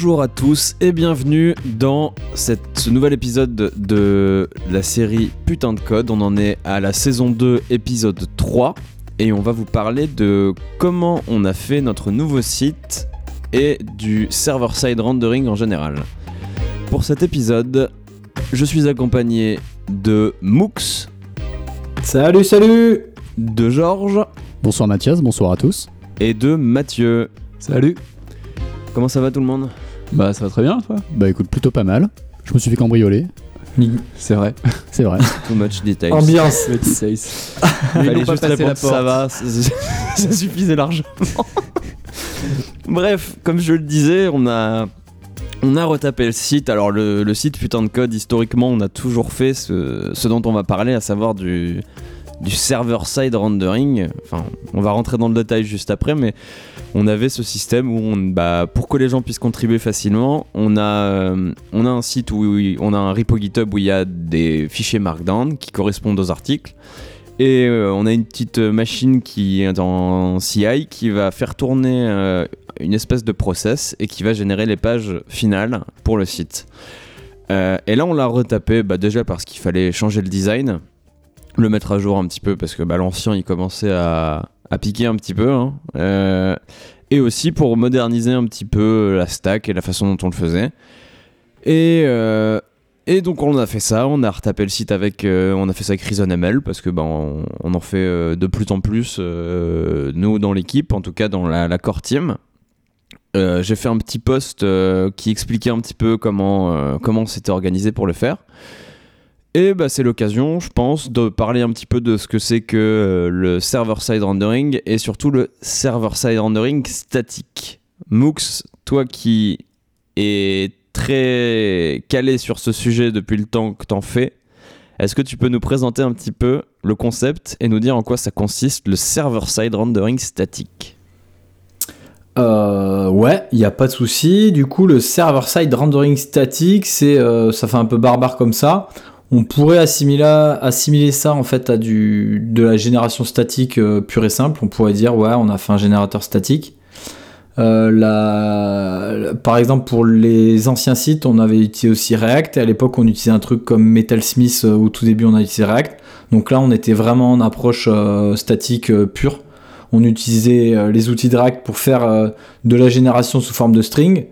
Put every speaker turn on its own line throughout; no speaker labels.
Bonjour à tous et bienvenue dans cette, ce nouvel épisode de la série Putain de Code. On en est à la saison 2, épisode 3. Et on va vous parler de comment on a fait notre nouveau site et du server-side rendering en général. Pour cet épisode, je suis accompagné de Mooks.
Salut, salut
De Georges.
Bonsoir Mathias, bonsoir à tous.
Et de Mathieu.
Salut
Comment ça va tout le monde?
Bah ça va très bien toi
Bah écoute, plutôt pas mal. Je me suis fait cambrioler.
C'est vrai.
C'est vrai.
Too much details.
Ambiance
Fallait juste répondre ça va, ça suffisait largement. Bref, comme je le disais, on a on a retapé le site. Alors le, site putain de code, historiquement, on a toujours fait ce, ce dont on va parler, à savoir du du server-side rendering. Enfin, on va rentrer dans le détail juste après, mais on avait ce système où, on, bah, pour que les gens puissent contribuer facilement, on a, euh, on a un site où on a un repo GitHub où il y a des fichiers Markdown qui correspondent aux articles. Et euh, on a une petite machine qui est en CI qui va faire tourner euh, une espèce de process et qui va générer les pages finales pour le site. et là, on l'a retapé bah, déjà parce qu'il fallait changer le design le mettre à jour un petit peu parce que bah, l'ancien il commençait à, piquer un petit peu. Hein. Euh, et aussi pour moderniser un petit peu la stack et la façon dont on le faisait. Et, euh, donc on a fait ça, on a retapé le site avec, euh, on a fait ça avec ReasonML parce que bah, on, en fait de plus en plus nous dans l'équipe, en tout cas dans la, core team. J'ai fait un petit post qui expliquait un petit peu comment comment c'était organisé pour le faire. Et bah, c'est l'occasion, je pense, de parler un petit peu de ce que c'est que euh, le server-side rendering et surtout le server-side rendering statique. Mooks, toi qui es très calé sur ce sujet depuis le temps que t'en fais, est-ce que tu peux nous présenter un petit peu le concept et nous dire en quoi ça consiste le server-side rendering statique?
Euh, ouais, il n'y a pas de souci. Du coup, le server-side rendering statique, c'est, euh, ça fait un peu barbare comme ça on pourrait assimiler, ça en fait à de la génération statique euh, pure et simple. On pourrait dire ouais, on a fait un générateur statique. Euh, par exemple, pour les anciens sites, on avait utilisé aussi React. Et à l'époque, on utilisait un truc comme Metalsmith. Euh, au tout début, on a utilisé React. Donc là, on était vraiment en approche statique pure. On utilisait les outils de React pour faire de la génération sous forme de string.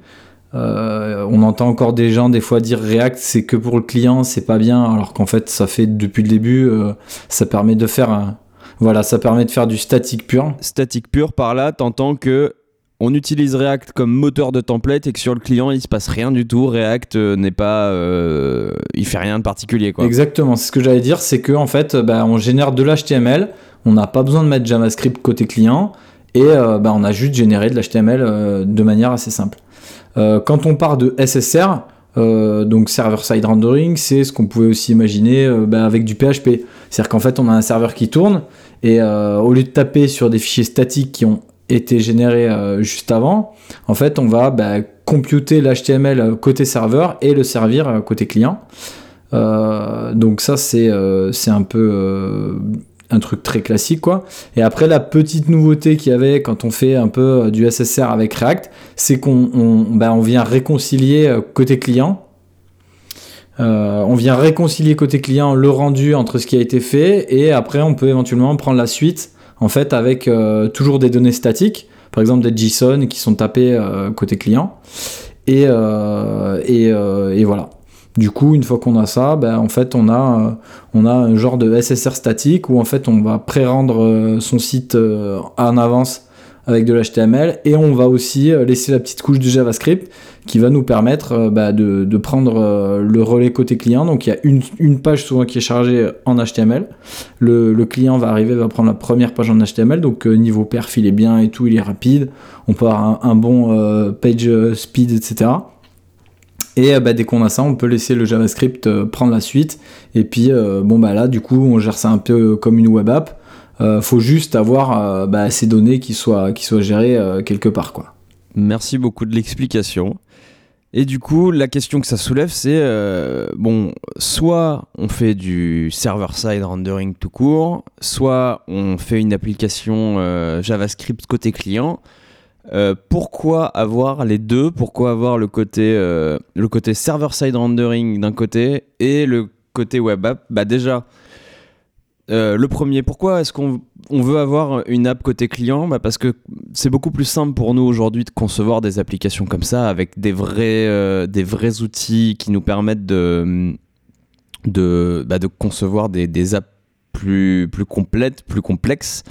Euh, on entend encore des gens des fois dire React c'est que pour le client, c'est pas bien, alors qu'en fait ça fait depuis le début, euh, ça permet de faire voilà, ça permet de faire du statique pur.
Statique pur par là, t'entends que on utilise React comme moteur de template et que sur le client il se passe rien du tout. React euh, n'est pas, il fait rien de particulier quoi.
Exactement, c'est ce que j'allais dire, c'est que en fait, bah, on génère de l'HTML, on n'a pas besoin de mettre JavaScript côté client et bah, on a juste généré de l'HTML de manière assez simple. Euh, quand on part de SSR, euh, donc server-side rendering, c'est ce qu'on pouvait aussi imaginer euh, bah, avec du PHP. C'est-à-dire qu'en fait, on a un serveur qui tourne et au lieu de taper sur des fichiers statiques qui ont été générés juste avant, en fait, on va bah, computer l'HTML côté serveur et le servir côté client. donc ça, c'est un peu un truc très classique quoi. Et après la petite nouveauté qu'il y avait quand on fait un peu euh, du SSR avec React, c'est qu'on on, bah, vient réconcilier euh, côté client. Euh, on vient réconcilier côté client le rendu entre ce qui a été fait et après on peut éventuellement prendre la suite en fait avec toujours des données statiques, par exemple des JSON qui sont tapés côté client et, et voilà. Du coup, une fois qu'on a ça, ben, en fait, on a, euh, on a un genre de SSR statique où en fait, on va pré-rendre euh, son site euh, en avance avec de l'HTML et on va aussi laisser la petite couche de JavaScript qui va nous permettre bah, de, prendre le relais côté client. Donc il y a une, page souvent qui est chargée en HTML. Le, client va arriver, va prendre la première page en HTML. Donc niveau perf, il est bien et tout, il est rapide. On peut avoir un bon page speed, etc. Et euh, bah, dès qu'on a ça, on peut laisser le JavaScript euh, prendre la suite. Et puis, euh, bon, bah là, du coup, on gère ça un peu comme une web app. faut juste avoir bah, ces données qui soient, qui soient gérées quelque part. Quoi.
Merci beaucoup de l'explication. Et du coup, la question que ça soulève, c'est bon, soit on fait du server-side rendering tout court, soit on fait une application JavaScript côté client. Euh, pourquoi avoir les deux? Pourquoi avoir le côté, euh, côté server-side rendering d'un côté et le côté web app? Bah déjà, euh, le premier, pourquoi est-ce qu'on on veut avoir une app côté client? Bah Parce que c'est beaucoup plus simple pour nous aujourd'hui de concevoir des applications comme ça avec des vrais, des vrais outils qui nous permettent de, de, bah, de concevoir des, des apps plus, plus complètes, plus complexes.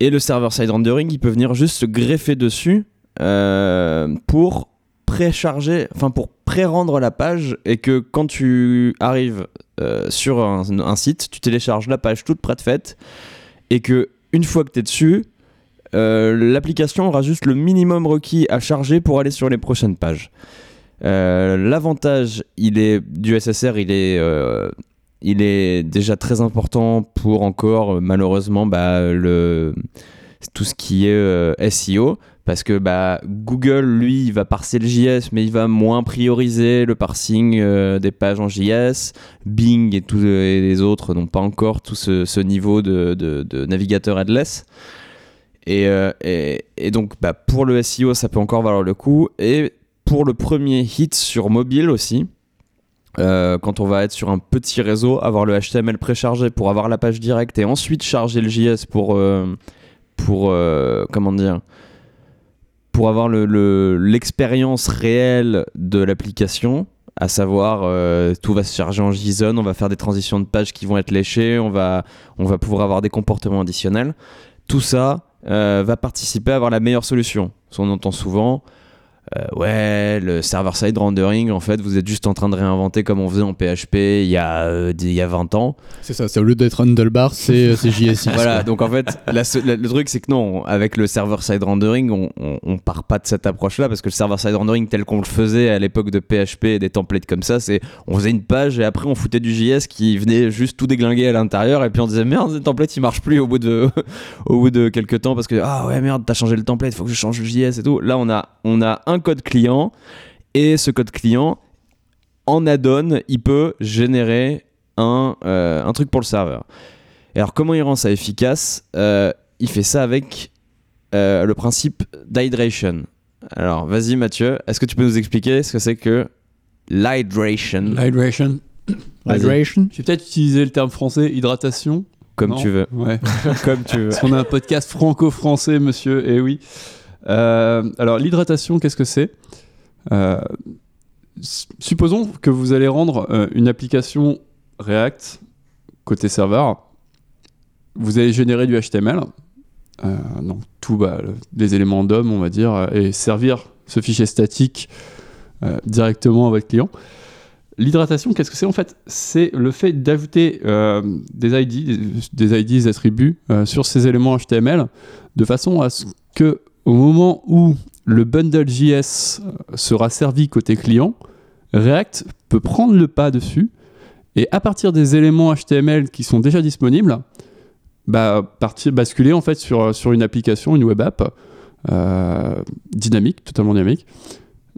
Et le server-side rendering, il peut venir juste se greffer dessus euh, pour précharger, enfin pour pré-rendre la page et que quand tu arrives euh, sur un, site, tu télécharges la page toute prête faite et que une fois que tu es dessus, euh, l'application aura juste le minimum requis à charger pour aller sur les prochaines pages. L'avantage, il est du SSR, il est, il est déjà très important pour encore euh, malheureusement bah, tout ce qui est euh, SEO parce que bah, Google lui il va parser le JS mais il va moins prioriser le parsing euh, des pages en JS Bing et, tous les autres n'ont pas encore tout ce, niveau de, navigateur headless. Et donc bah, pour le SEO ça peut encore valoir le coup. Et pour le premier hit sur mobile aussi euh, quand on va être sur un petit réseau, avoir le HTML préchargé pour avoir la page directe et ensuite charger le JS pour, euh, pour euh, comment dire, pour avoir le- le- l'expérience réelle de l'application, à savoir tout va se charger en JSON, on va faire des transitions de pages qui vont être léchées, on va, on va pouvoir avoir des comportements additionnels. Tout ça va participer à avoir la meilleure solution. On entend souvent, euh, ouais, le server-side rendering, en fait, vous êtes juste en train de réinventer comme on faisait en PHP il y a, euh, il y a 20 ans.
C'est ça, c'est au lieu d'être handlebar, c'est c'est JSX.
Voilà, donc en fait, la se- la- le truc c'est que non, avec le server-side rendering, on, on, on part pas de cette approche-là parce que le server-side rendering tel qu'on le faisait à l'époque de PHP et des templates comme ça, c'est on faisait une page et après on foutait du JS qui venait juste tout déglinguer à l'intérieur et puis on disait merde, le template il marche plus au bout de, au bout de quelques temps parce que ah ouais merde, t'as changé le template, faut que je change le JS et tout. Là, on a, on a un code client et ce code client en add-on, il peut générer un, euh, un truc pour le serveur. Et alors, comment il rend ça efficace Euh, Il fait ça avec euh, le principe d'hydration. Alors, vas-y, Mathieu, est-ce que tu peux nous expliquer ce que c'est que l'hydration?
Hydration.
Vas-y.
Hydration.
Je vais peut-être utiliser le terme français, hydratation.
Comme
Non
tu veux.
Ouais.
Comme tu veux.
Parce qu'on a un podcast franco-français, monsieur, et oui. Euh, alors, l'hydratation, qu'est-ce que c'est? Euh, Supposons que vous allez rendre euh, une application React côté serveur. Vous allez générer du HTML. Donc, tout, bah, le- les éléments DOM, on va dire, et servir ce fichier statique directement à votre client. L'hydratation, qu'est-ce que c'est? En fait C'est le fait d'ajouter des ID, des, des IDs, des attributs sur ces éléments HTML de façon à ce que au moment où le bundle JS euh, sera servi côté client, React peut prendre le pas dessus et à partir des éléments HTML qui sont déjà disponibles, bah, basculer en fait sur, sur une application, une web app euh, dynamique, totalement dynamique.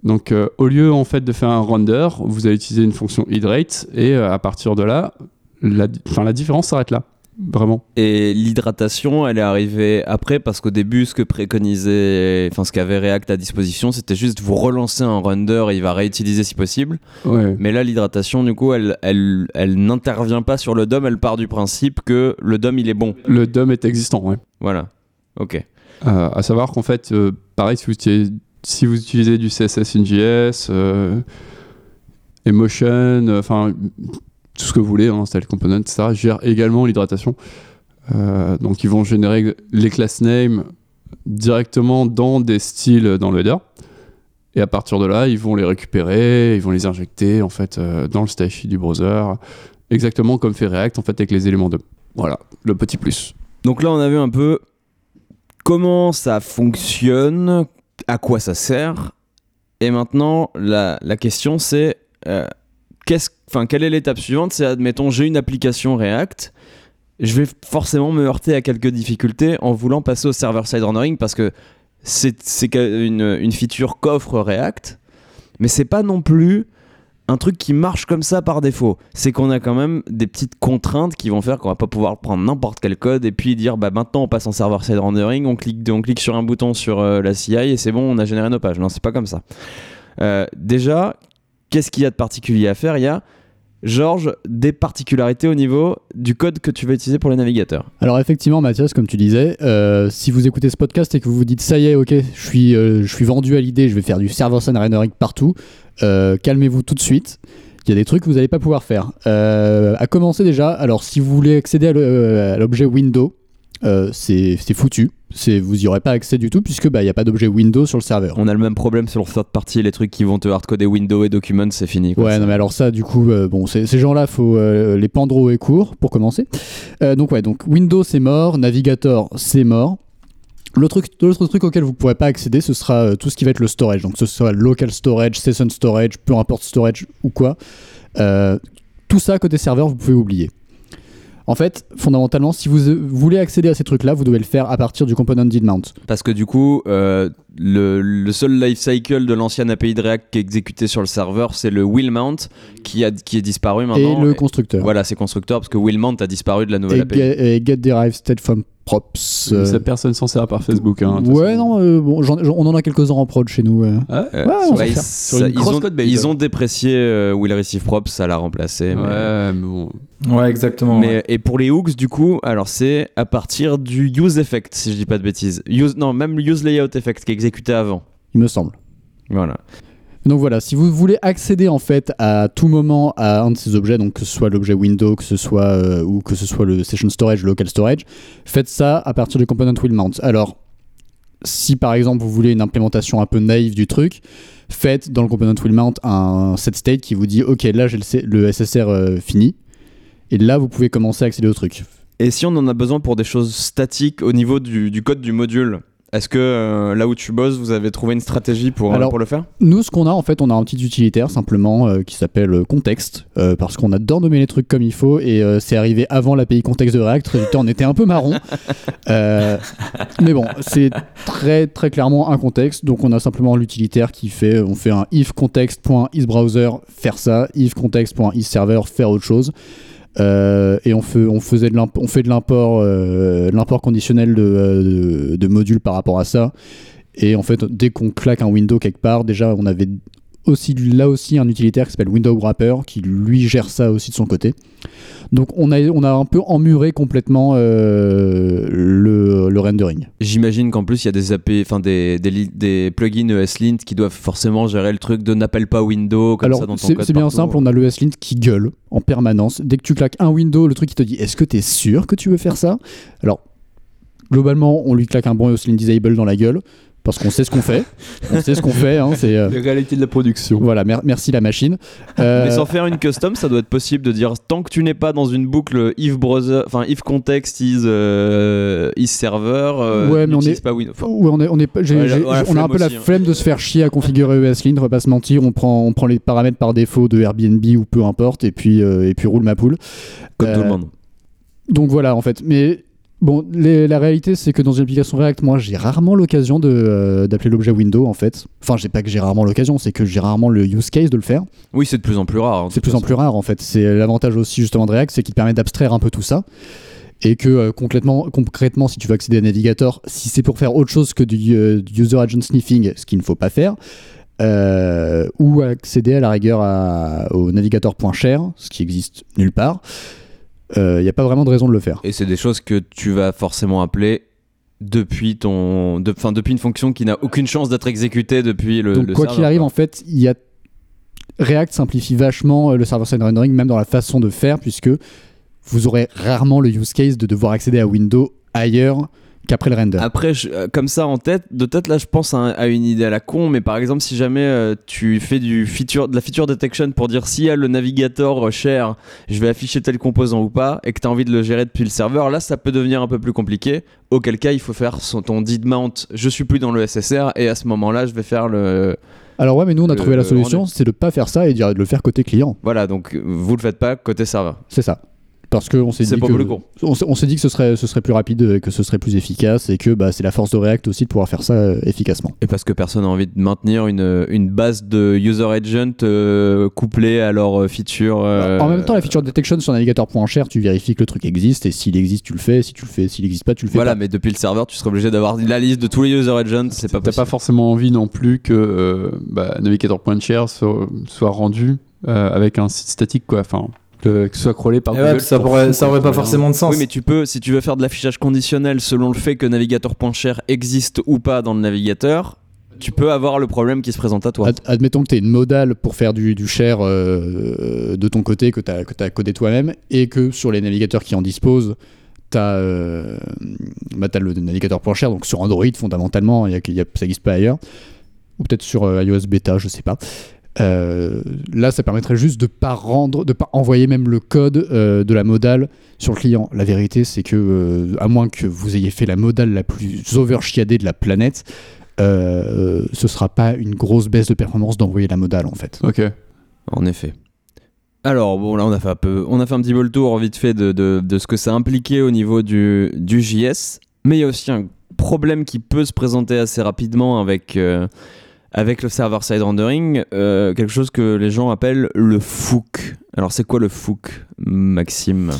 Donc, euh, au lieu en fait de faire un render, vous allez utiliser une fonction hydrate et à partir de là, la différence s'arrête là, vraiment.
Et l'hydratation, elle est arrivée après parce qu'au début, ce que préconisait, enfin ce qu'avait React à disposition, c'était juste vous relancer un render et il va réutiliser si possible.
Ouais.
Mais là, l'hydratation, du coup, elle, elle, elle n'intervient pas sur le DOM, elle part du principe que le DOM, il est bon.
Le DOM est existant, ouais.
Voilà. Ok.
Euh, à savoir qu'en fait, euh, pareil, si vous, utilisez, si vous utilisez du CSS in JS, euh, Emotion, euh, enfin tout ce que vous voulez, hein, Style Component, etc., gère également l'hydratation. Euh, donc ils vont générer les class names directement dans des styles dans le header. Et à partir de là, ils vont les récupérer, ils vont les injecter en fait euh, dans le style du browser, exactement comme fait React en fait avec les éléments de. Voilà, le petit plus.
Donc là, on a vu un peu comment ça fonctionne, à quoi ça sert. Et maintenant, la, la question, c'est euh, qu'est-ce, enfin, quelle est l'étape suivante? C'est, admettons, j'ai une application React. Je vais forcément me heurter à quelques difficultés en voulant passer au server-side rendering parce que c'est, c'est une, une feature qu'offre React, mais c'est pas non plus un truc qui marche comme ça par défaut, c'est qu'on a quand même des petites contraintes qui vont faire qu'on va pas pouvoir prendre n'importe quel code et puis dire bah maintenant on passe en server-side rendering, on clique, on clique sur un bouton sur euh, la CI et c'est bon, on a généré nos pages. Non, c'est pas comme ça. Euh, déjà, qu'est-ce qu'il y a de particulier à faire? Il y a Georges, des particularités au niveau du code que tu vas utiliser pour les navigateurs.
Alors effectivement, Mathias, comme tu disais, euh, si vous écoutez ce podcast et que vous vous dites ça y est, ok, je suis, euh, vendu à l'idée, je vais faire du server-side rendering partout, euh, calmez-vous tout de suite. Il y a des trucs que vous n'allez pas pouvoir faire. À commencer déjà, alors si vous voulez accéder à l'objet window, euh, c'est foutu. Vous n'y aurez pas accès du tout puisque bah, il n'y a pas d'objet window sur le serveur.
On a le même problème sur le third party, les trucs qui vont te hardcoder Windows et Documents, c'est fini. quoi.
Ouais, non, mais alors ça, du coup, euh, bon, ces gens-là, faut euh, les pendre haut et court pour commencer. Donc, ouais, donc Windows, c'est mort, Navigator, c'est mort. L'autre truc, auquel vous ne pourrez pas accéder, ce sera tout ce qui va être le storage. Donc, ce soit local storage, session storage, peu importe storage ou quoi. Tout ça, côté serveur, vous pouvez oublier. En fait, fondamentalement, si vous voulez accéder à ces trucs-là, vous devez le faire à partir du component mount.
Parce que du coup, euh, le, le seul life cycle de l'ancien API de React qui est exécuté sur le serveur, c'est le will mount qui, a, qui est disparu
Et
maintenant.
le constructeur.
Voilà, c'est constructeur parce que will mount a disparu de la nouvelle
Et,
API.
get, et get derived state from props. euh,
personne s'en sert à part Facebook. Hein,
ouais, non, euh, bon, on en a quelques-uns en prod chez nous. euh.
Ah
Ouais, on
ouais,
s'en
ils,
Sur une
ont, ils déprécié euh, Will Receive Props, ça l'a remplacé. mais-
Ouais, mais bon.
Ouais, exactement.
Mais,
ouais.
et pour les hooks, du coup, alors c'est à partir du use effect, si je dis pas de bêtises. Use, non, même le use layout effect qui est exécuté avant.
il me semble.
Voilà.
Donc voilà, si vous voulez accéder en fait à tout moment à un de ces objets, donc que ce soit l'objet window, que ce soit euh, ou que ce soit le session storage, le local storage, faites ça à partir du component will mount. Alors, si par exemple vous voulez une implémentation un peu naïve du truc, faites dans le component will mount un set state qui vous dit ok là j'ai le, SSR euh, fini, et là vous pouvez commencer à accéder au truc.
Et si on en a besoin pour des choses statiques au niveau du code du module, est-ce que euh, là où tu bosses, vous avez trouvé une stratégie pour, euh,
Alors,
pour le faire?
Nous, ce qu'on a, en fait, on a un petit utilitaire simplement euh, qui s'appelle Context, euh, parce qu'on adore nommer les trucs comme il faut, et c'est arrivé avant l'API Context de React. Résultat, on était un peu marron. Mais bon, c'est très très clairement un contexte, donc on a simplement l'utilitaire qui fait, on fait un if context.isBrowser, faire ça, if context.isServer, faire autre chose. Euh, et on fait, faisait de on fait de l'import, euh, conditionnel euh, de modules par rapport à ça. Et en fait, dès qu'on claque un window quelque part, déjà, on avait aussi là aussi un utilitaire qui s'appelle Window Wrapper qui lui gère ça aussi de son côté. Donc on a, on a un peu emmuré complètement euh, le, le rendering.
J'imagine qu'en plus, il y a des AP, enfin des, des, plugins ESLint qui doivent forcément gérer le truc de n'appelle pas Windows comme
Alors
ça dans ton
c'est
code.
c'est bien
partout.
simple, on a le S-Lint qui gueule en permanence. Dès que tu claques un window, le truc il te dit est-ce que tu es sûr que tu veux faire ça? Alors globalement, on lui claque un bon S-Lint disable dans la gueule parce qu'on sait ce qu'on fait. on sait ce qu'on fait. hein, c'est euh,
Les réalités de la production.
voilà, mer- merci la machine. Euh,
Mais sans faire une custom, ça doit être possible de dire tant que tu n'es pas dans une boucle if browser, enfin if context is euh, is server, euh,
Ouais, mais on est-
pas Windows.
Ouais, on, est, on, est, pas- j'ai-
Ouais, la-
j'ai-
ouais, la
on a un peu la
hein.
flemme de se faire chier à configurer ESLint, on va pas se mentir, on prend, on prend les paramètres par défaut de Airbnb ou peu importe, et puis, euh, et puis roule ma poule.
comme tout le monde.
Donc voilà, en fait. Mais bon, les- la réalité, c'est que dans une application React, moi, j'ai rarement l'occasion de, euh, d'appeler l'objet window, en fait. Enfin, j'ai pas que j'ai rarement l'occasion, c'est que j'ai rarement le use case de le faire.
Oui, c'est de plus en plus rare. hein,
C'est de plus en plus rare, en fait. C'est l'avantage aussi, justement, de React, c'est qu'il permet d'abstraire un peu tout ça. Et que euh, concrètement, concrètement, si tu veux accéder à Navigator, si c'est pour faire autre chose que du, euh, du user agent sniffing, ce qu'il ne faut pas faire, euh, ou accéder à la rigueur à- au navigator.share, ce qui existe nulle part, il n'y a pas vraiment de raison de le faire.
Et c'est des choses que tu vas forcément appeler depuis ton, de, enfin, depuis une fonction qui n'a aucune chance d'être exécutée depuis le.
Donc
le
quoi qu'il arrive, en fait, il y a React simplifie vachement euh, le server-side rendering, même dans la façon de faire, puisque vous aurez rarement le use case de devoir accéder à Windows ailleurs qu'après le render.
Après, je- euh, comme ça en tête, de tête là, je pense à, un- à une idée à la con, mais par exemple, si jamais euh, tu fais du feature, de la feature detection pour dire s'il y a le navigateur euh, share, je vais afficher tel composant ou pas, et que tu as envie de le gérer depuis le serveur, là, ça peut devenir un peu plus compliqué. Auquel cas, il faut faire son, ton did mount, je suis plus dans le SSR, et à ce moment-là, je vais faire le.
Alors ouais, mais nous on a trouvé la solution, c'est de pas faire ça et de le faire côté client.
Voilà, donc euh, vous le faites pas côté serveur.
C'est ça. Parce qu'on s'est dit
pas
que
plus con.
on s'est on s'est dit que ce serait ce serait plus rapide, euh, que ce serait plus efficace et que bah, c'est la force de React aussi de pouvoir faire ça euh, efficacement.
Et parce que personne n'a envie de maintenir une, une base de user agent euh, couplée à leur feature. euh,
En même temps, la feature detection sur navigateur.cher, tu vérifies que le truc existe et s'il existe, tu le fais. Si tu le fais, s'il n'existe pas, tu le fais
Voilà,
pas.
mais depuis le serveur, tu serais obligé d'avoir la liste de tous les user agents. C'est pas
T'as pas forcément envie non plus que euh, bah, Navigator.share soit, soit rendu euh, avec un site statique, quoi. Enfin, que, que ce soit crawlé par
Et
Google.
ouais, ça,
pour
pourrait, ça aurait pas forcément de sens.
Oui, mais tu peux, si tu veux faire de l'affichage conditionnel selon le fait que navigateur.share existe ou pas dans le navigateur, tu peux avoir le problème qui se présente à toi.
Ad- admettons que tu es une modale pour faire du, du share euh, de ton côté, que tu as, codé toi-même, et que sur les navigateurs qui en disposent, tu as, le navigateur.share, donc sur Android fondamentalement, il y a, y a- ça n'existe pas ailleurs, ou peut-être sur euh, iOS bêta, je sais pas. Euh, là, ça permettrait juste de pas rendre, de pas envoyer même le code euh, de la modale sur le client. La vérité, c'est que euh, à moins que vous ayez fait la modale la plus overchiadée de la planète, euh, ce sera pas une grosse baisse de performance d'envoyer la modale en fait.
Ok.
En effet. Alors, bon, là, on a fait un, peu, on a fait un petit peu le tour vite fait de, de- de ce que ça impliquait au niveau du, du JS. Mais il y a aussi un problème qui peut se présenter assez rapidement avec, euh, avec le server-side rendering, euh, quelque chose que les gens appellent le FOOK. Alors, c'est quoi le FOOK, Maxime?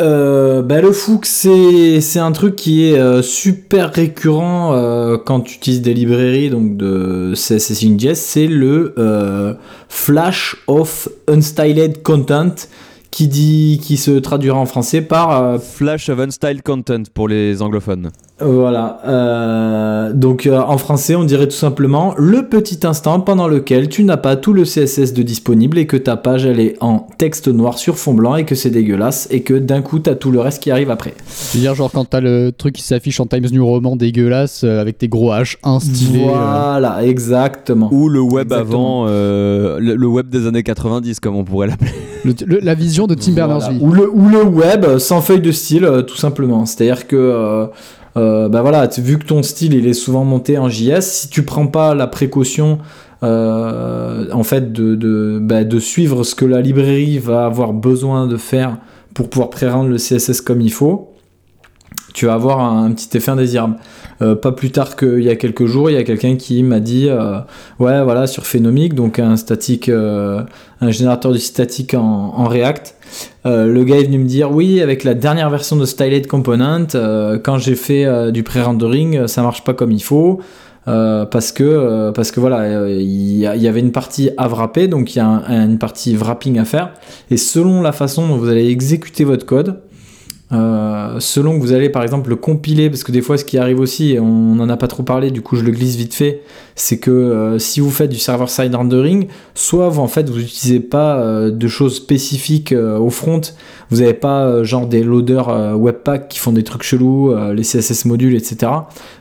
Euh, bah, le Fook, c'est un truc qui est euh, super récurrent quand tu utilises des librairies donc de CSS in JS, c'est le Flash of Unstyled Content qui, dit, qui se traduira en français par euh,
Flash of Unstyled Content pour les anglophones.
Voilà. euh, donc euh, en français, on dirait tout simplement le petit instant pendant lequel tu n'as pas tout le CSS de disponible et que ta page elle est en texte noir sur fond blanc et que c'est dégueulasse et que d'un coup t'as tout le reste qui arrive après.
Je veux dire, genre quand t'as le truc qui s'affiche en Times New Roman dégueulasse euh, avec tes gros H1 stylés. euh,
Voilà, exactement.
Ou le web
Exactement.
avant, euh, le, le web des années 90, comme on pourrait l'appeler.
le- le- la vision de Tim
Voilà.
Berners-Lee.
Ou le, ou le web euh, sans feuille de style, euh, tout simplement. C'est-à-dire que, euh, euh, bah voilà, vu que ton style il est souvent monté en JS, si tu prends pas la précaution euh, en fait de, de, bah, de suivre ce que la librairie va avoir besoin de faire pour pouvoir pré-rendre le CSS comme il faut, tu vas avoir un, un petit effet indésirable. Euh, pas plus tard qu'il y a quelques jours, il y a quelqu'un qui m'a dit euh, ouais voilà sur Phenomic, donc un statique, euh, un générateur de statique en, en React. Euh, le gars est venu me dire oui avec la dernière version de Styled Component, euh, quand j'ai fait du pré-rendering, ça marche pas comme il faut. euh, parce que euh, parce que voilà il y, avait une partie à wrapper donc il y a un- une partie wrapping à faire et selon la façon dont vous allez exécuter votre code euh, selon que vous allez par exemple le compiler, parce que des fois ce qui arrive aussi, on n'en a pas trop parlé, du coup je le glisse vite fait, c'est que euh, si vous faites du server-side rendering, soit vous en fait vous n'utilisez pas euh, de choses spécifiques au front, vous n'avez pas genre des loaders webpack qui font des trucs chelous, les CSS modules, etc.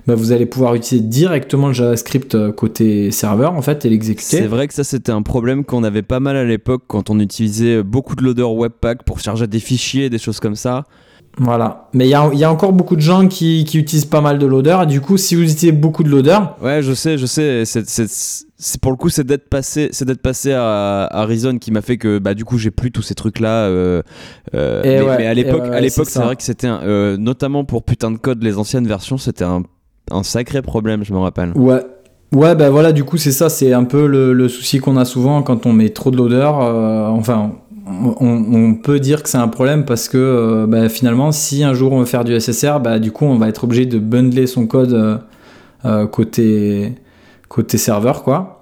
Bah, vous allez pouvoir utiliser directement le JavaScript côté serveur en fait et l'exécuter.
C'est vrai que ça c'était un problème qu'on avait pas mal à l'époque quand on utilisait beaucoup de loaders Webpack pour charger des fichiers, des choses comme ça.
Voilà. Mais il y a, il y a encore beaucoup de gens qui, qui utilisent pas mal de et du coup si vous utilisez beaucoup de loaders,
Ouais, je sais, je sais. C'est, pour le coup, c'est d'être passé, c'est d'être passé à, à Reason qui m'a fait que bah du coup j'ai plus tous ces trucs là. mais,
Et ouais,
mais à l'époque,
ouais,
à l'époque,
c'est
vrai que c'était euh, notamment pour putain de code les anciennes versions, c'était un, un sacré problème, je me rappelle.
Ouais. Ouais, bah voilà, du coup, c'est ça, c'est un peu le, le souci qu'on a souvent quand on met trop de loader. euh, enfin, on, peut dire que c'est un problème parce que euh, bah, finalement, si un jour on veut faire du SSR, bah, du coup, on va être obligé de bundler son code euh, euh, côté, côté serveur, quoi.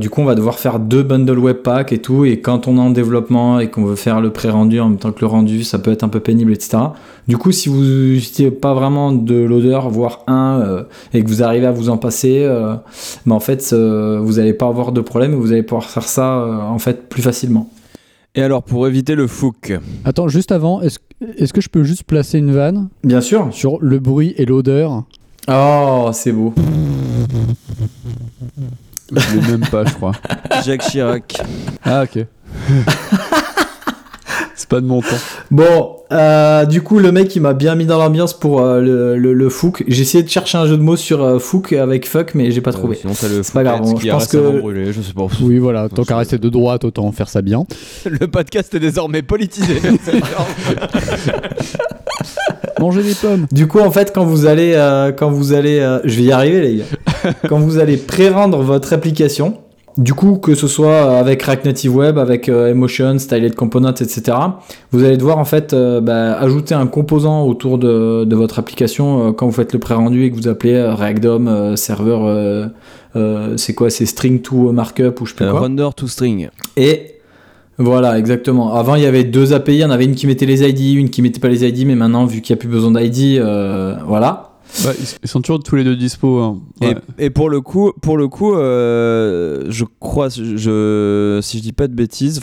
Du coup, on va devoir faire deux bundles webpack et tout. Et quand on est en développement et qu'on veut faire le pré-rendu en même temps que le rendu, ça peut être un peu pénible, etc. Du coup, si vous n'utilisez pas vraiment de loader, voire un, et que vous arrivez à vous en passer, euh, bah, en fait, vous n'allez pas avoir de problème et vous allez pouvoir faire ça en fait plus facilement.
Et alors pour éviter le fook,
Attends, juste avant, est-ce est-ce que je peux juste placer une vanne
Bien sûr.
sur le bruit et l'odeur
Oh, c'est beau.
Je l'ai même pas, je crois.
Jacques Chirac.
Ah, ok. c'est pas de mon temps.
Bon, euh, du coup, le mec, il m'a bien mis dans l'ambiance pour euh, le, le, le Fouk. J'ai essayé de chercher un jeu de mots sur euh, Fouk avec fuck, mais j'ai pas trouvé.
sinon, t'as le
C'est pas grave,
qui
je
a
pense que-
brûlé, je sais pas.
Oui, voilà, tant qu'à rester de droite, autant faire ça bien.
Le podcast est désormais politisé.
Manger des pommes.
Du coup, en fait, quand vous allez, euh, quand vous allez, euh, je vais y arriver, les gars. quand vous allez pré-rendre votre application, du coup, que ce soit avec React Native Web, avec euh, Emotion, Styled Components, etc., vous allez devoir en fait euh, bah, ajouter un composant autour de, de votre application euh, quand vous faites le pré-rendu et que vous appelez React DOM serveur. c'est quoi C'est string to markup ou je sais plus
Euh,
quoi.
Render to string.
Et voilà, exactement. Avant, il y avait deux API. Il y en avait une qui mettait les ID, une qui mettait pas les ID. Mais maintenant, vu qu'il n'y a plus besoin d'ID, voilà.
Bah, ils, sont toujours tous les deux dispo. hein. Ouais.
Et, et pour le coup, pour le coup, euh, je crois, je, si je dis pas de bêtises,